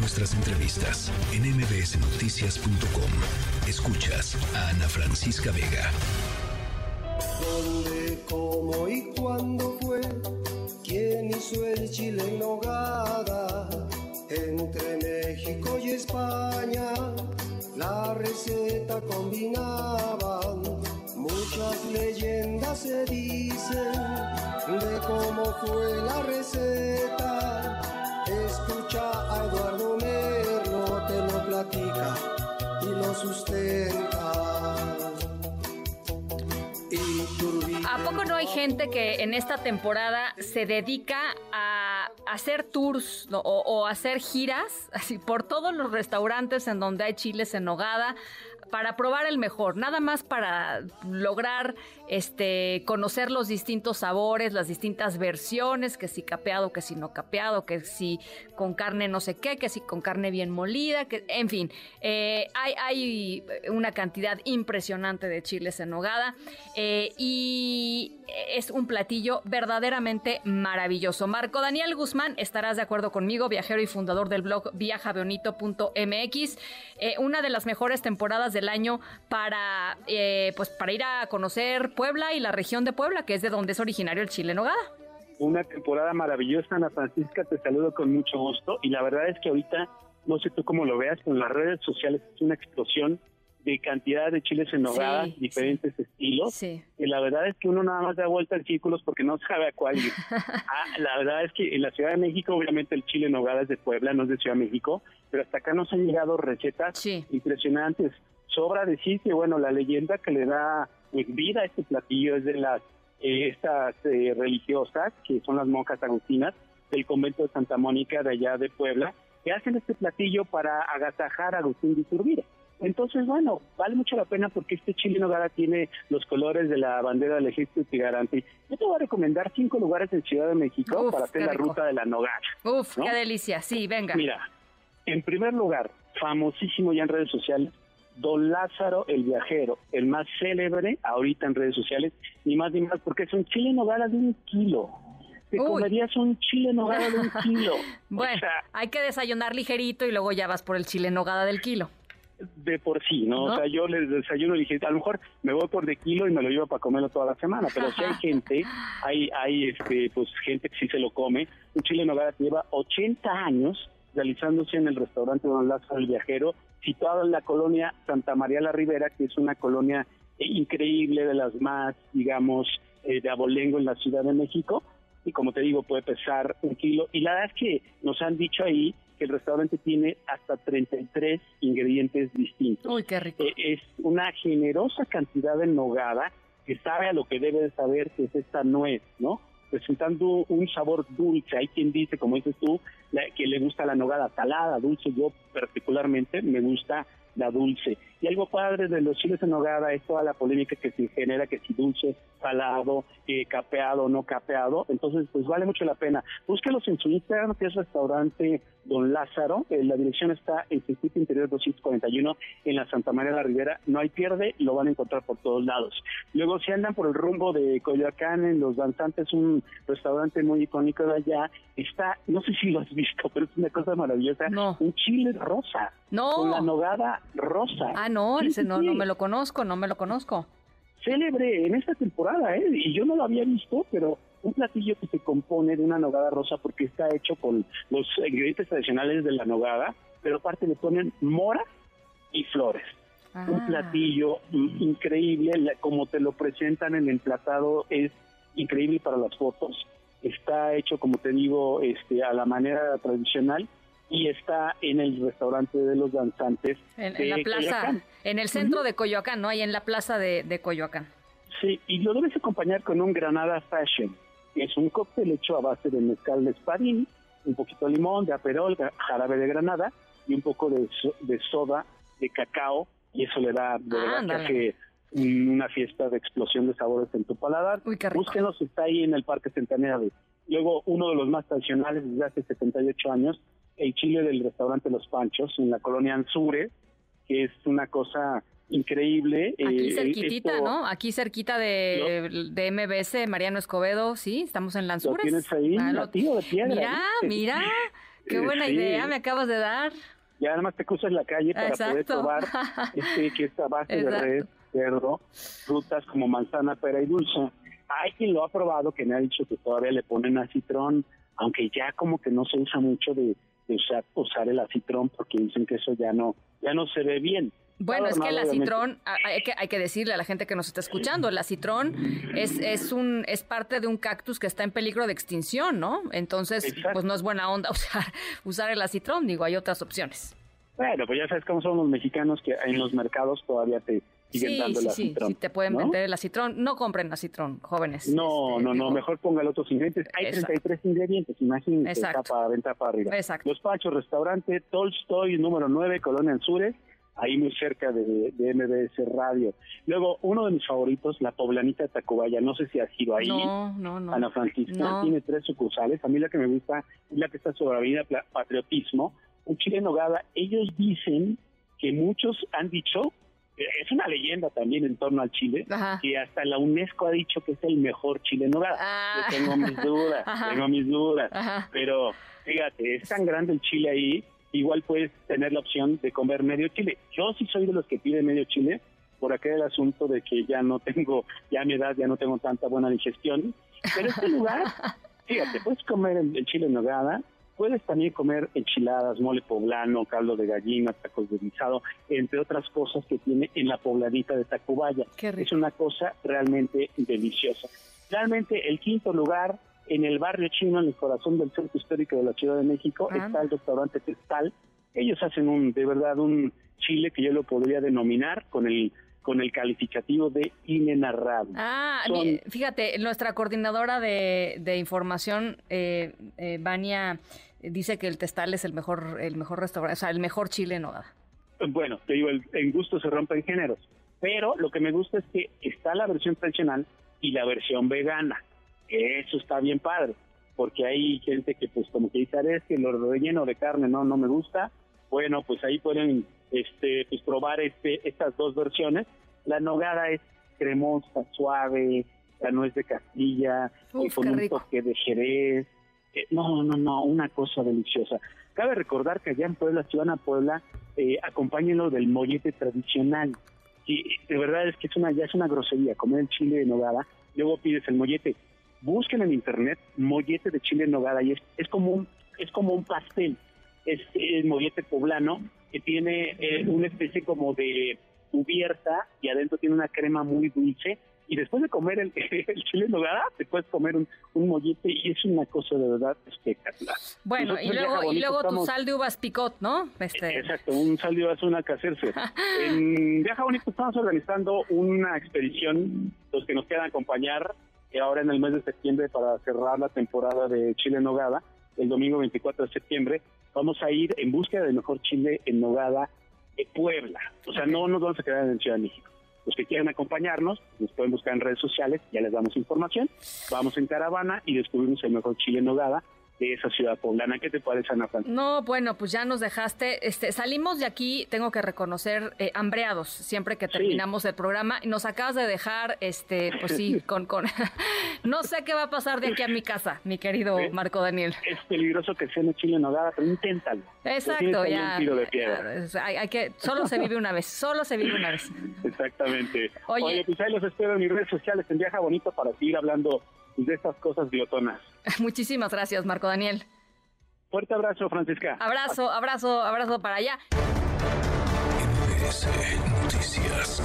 nuestras entrevistas en mbsnoticias.com. Escuchas a Ana Francisca Vega. ¿Dónde, cómo y cuándo fue? ¿Quién hizo el chile en nogada? Entre México y España, la receta combinaban. Muchas leyendas se dicen de cómo fue la receta. Escucha a Eduardo ¿A poco no hay gente que en esta temporada se dedica a hacer tours o, hacer giras así por todos los restaurantes en donde hay chiles en nogada? Para probar el mejor, nada más para lograr este conocer los distintos sabores, las distintas versiones, que si capeado, que si no capeado, que si con carne no sé qué, que si con carne bien molida, que en fin, eh, hay, hay, una cantidad impresionante de chiles en nogada eh, y es un platillo verdaderamente maravilloso. Marco Daniel Guzmán, estarás de acuerdo conmigo, viajero y fundador del blog viajabeonito.mx, eh, una de las mejores temporadas de el año para, eh, pues, para ir a conocer Puebla y la región de Puebla, que es de donde es originario el chile nogada. Una temporada maravillosa, Ana Francisca, te saludo con mucho gusto y la verdad es que ahorita, no sé tú cómo lo veas, con las redes sociales es una explosión de cantidad de chiles en nogada, diferentes estilos. Y la verdad es que uno nada más da vuelta en círculos porque no sabe a cuál ir. Ah, la verdad es que en la Ciudad de México, obviamente el chile en nogada es de Puebla, no es de Ciudad de México, pero hasta acá nos han llegado recetas impresionantes sobra decir que, bueno, la leyenda que le da vida a este platillo es de las eh, estas eh, religiosas, que son las monjas agustinas del convento de Santa Mónica de allá de Puebla, que hacen este platillo para agasajar a Agustín de Iturbide. Entonces, bueno, vale mucho la pena porque este chile nogada tiene los colores de la bandera del ejército Tigarante. Yo te voy a recomendar cinco lugares en Ciudad de México para hacer la ruta de la nogada. Uf, qué delicia, sí, venga. Mira, en primer lugar, famosísimo ya en redes sociales, Don Lázaro el Viajero, el más célebre ahorita en redes sociales, ni más ni más, porque es un chile nogada de un kilo. Te comerías un chile nogada de un kilo. bueno, hay que desayunar ligerito y luego ya vas por el chile nogada del kilo. De por sí, ¿no? O sea, yo les desayuno ligerito. A lo mejor me voy por de kilo y me lo llevo para comerlo toda la semana, pero si hay gente, hay, hay este, pues gente que sí se lo come. Un chile nogada que lleva 80 años realizándose en el restaurante Don Lázaro el Viajero situado en la colonia Santa María la Ribera, que es una colonia increíble, de las más, digamos, eh, de abolengo en la Ciudad de México. Y como te digo, puede pesar un kilo. Y la verdad es que nos han dicho ahí que el restaurante tiene hasta 33 ingredientes distintos. Uy, qué rico. Eh, es una generosa cantidad de nogada que sabe a lo que debe de saber que es esta nuez, ¿no? Presentando un sabor dulce. Hay quien dice, como dices tú, que le gusta la nogada salada, dulce. Yo particularmente me gusta la dulce. Y algo padre de los chiles en nogada es toda la polémica que se genera, que si dulce, salado, eh, capeado, no capeado. Entonces, pues vale mucho la pena. Búsquelos en su Instagram, que es restaurante Don Lázaro. Eh, la dirección está en Circuito Interior 241 en la Santa María de la Ribera. No hay pierde, lo van a encontrar por todos lados. Luego, si andan por el rumbo de Coyoacán, en Los Danzantes, un restaurante muy icónico de allá, está, no sé si lo has visto, pero es una cosa maravillosa, un chile rosa. No. Con la nogada rosa. Ah, no, ese no, no me lo conozco, no me lo conozco. Célebre en esta temporada, ¿eh? Y yo no lo había visto, pero un platillo que se compone de una nogada rosa porque está hecho con los ingredientes tradicionales de la nogada, pero aparte le ponen mora y flores. Un ah. platillo increíble, como te lo presentan en el emplatado es increíble para las fotos. Está hecho, como te digo, este, a la manera tradicional y está en el restaurante de los danzantes. En, la plaza, en el centro de Coyoacán, ¿no? Ahí en la plaza de, de Coyoacán. Sí, y lo debes acompañar con un Granada Fashion es un cóctel hecho a base de mezcal de espadín, un poquito de limón, de aperol, jarabe de granada y un poco de, de soda de cacao y eso le da de verdad que una fiesta de explosión de sabores en tu paladar. Uy, Búsquenos, está ahí en el Parque Centenario. Luego, uno de los más tradicionales desde hace 78 años, el chile del restaurante Los Panchos, en la colonia Anzure, que es una cosa increíble. Aquí eh, cerquitita, ¿no? Aquí cerquita de, de, MBS, Mariano Escobedo, sí, estamos en Lanzures. Lo tienes ahí, ah, de piedra. Mira, mira. Qué buena idea me acabas de dar. Y además te cruzas la calle para poder probar este, que esta base de res, cerdo, frutas como manzana, pera y dulce. Hay quien lo ha probado que me ha dicho que todavía le ponen acitrón, aunque ya como que no se usa mucho de, usar, usar el acitrón porque dicen que eso ya no, ya no se ve bien. Bueno, es que el acitrón, hay que, hay que decirle a la gente que nos está escuchando, el acitrón es, es, un, es parte de un cactus que está en peligro de extinción, ¿no? Entonces, pues no es buena onda usar, usar el acitrón, digo, hay otras opciones. Bueno, pues ya sabes cómo son los mexicanos que en los mercados todavía te siguen dando el acitrón. Sí, sí, te pueden vender el acitrón. No compren acitrón, jóvenes. No, este, no, no, mejor pongan otros ingredientes. Hay 33 ingredientes, imagínate, tapa, venta para arriba. Exacto. Los Pachos, restaurante Tolstoy, número 9, Colonia Anzures ahí muy cerca de, de, MBS Radio. Luego, uno de mis favoritos, la poblanita de Tacubaya, no sé si ha sido ahí. No, no, no. Ana Francisca, tiene tres sucursales. A mí la que me gusta es la que está sobre la vida Patriotismo, un chile en nogada. Ellos dicen que muchos han dicho, eh, es una leyenda también en torno al chile, que hasta la UNESCO ha dicho que es el mejor chile en nogada. Ah. Yo tengo mis dudas, tengo mis dudas. Pero fíjate, es tan grande el chile ahí igual puedes tener la opción de comer medio chile. Yo sí soy de los que pide medio chile por aquel asunto de que ya no tengo, ya a mi edad ya no tengo tanta buena digestión. Pero este lugar, fíjate, puedes comer el, chile en nogada, puedes también comer enchiladas, mole poblano, caldo de gallina, tacos de guisado, entre otras cosas que tiene en la pobladita de Tacubaya. Es una cosa realmente deliciosa. Realmente el quinto lugar en el barrio chino, en el corazón del centro histórico de la Ciudad de México, ah. está el restaurante Testal. Ellos hacen un, de verdad, un chile que yo lo podría denominar con el con el calificativo de inenarrable. Ah, fíjate, nuestra coordinadora de, información, eh, eh, Vania, dice que el Testal es el mejor, el mejor restaurante, o sea, el mejor chile en nogada. Bueno, te digo, el, en gusto se rompen géneros, pero lo que me gusta es que está la versión tradicional y la versión vegana eso está bien padre, porque hay gente que pues como que dice, es que lo relleno de carne no no me gusta, bueno, pues ahí pueden este pues probar este estas dos versiones. La nogada es cremosa, suave, la nuez de Castilla, eh, con un toque de Jerez. Eh, no, no, no, una cosa deliciosa. Cabe recordar que allá en Puebla, si van a Puebla, eh, acompáñenlo del mollete tradicional. Y de verdad es que es una ya es una grosería comer el chile de nogada, luego pides el mollete busquen en internet mollete de chile en nogada y es, es como un es como un pastel es el mollete poblano que tiene eh, una especie como de cubierta y adentro tiene una crema muy dulce y después de comer el, chile en nogada te puedes comer un, un, mollete y es una cosa de verdad espectacular. Bueno, y luego, y luego tu sal de uvas picot, ¿no? Este... Exacto, un sal de uvas, una cacerse. en Viaja Bonito estamos organizando una expedición, los que nos quieran acompañar, ahora en el mes de septiembre para cerrar la temporada de Chile en Nogada, el domingo 24 de septiembre, vamos a ir en búsqueda del mejor chile en Nogada de Puebla. O sea, no nos vamos a quedar en Ciudad de México. Los que quieran acompañarnos, nos pueden buscar en redes sociales, ya les damos información. Vamos en caravana y descubrimos el mejor chile en Nogada de esa ciudad poblana. ¿Qué te parece, Ana Francisca? No, bueno, pues ya nos dejaste. Este, salimos de aquí, tengo que reconocer, eh, hambreados siempre que terminamos el programa. Y nos acabas de dejar, este, pues sí, con, con no sé qué va a pasar de aquí a mi casa, mi querido Marco Daniel. Es peligroso que sea en Chile nogada, pero inténtalo. Exacto, ya. hay, que, solo se vive una vez, solo se vive una vez. Exactamente. Oye, pues ahí los espero en mis redes sociales en Viaja Bonito para seguir hablando de estas cosas glotonas. Muchísimas gracias, Marco Daniel. Fuerte abrazo, Francisca. Abrazo, abrazo, abrazo para allá. Noticias.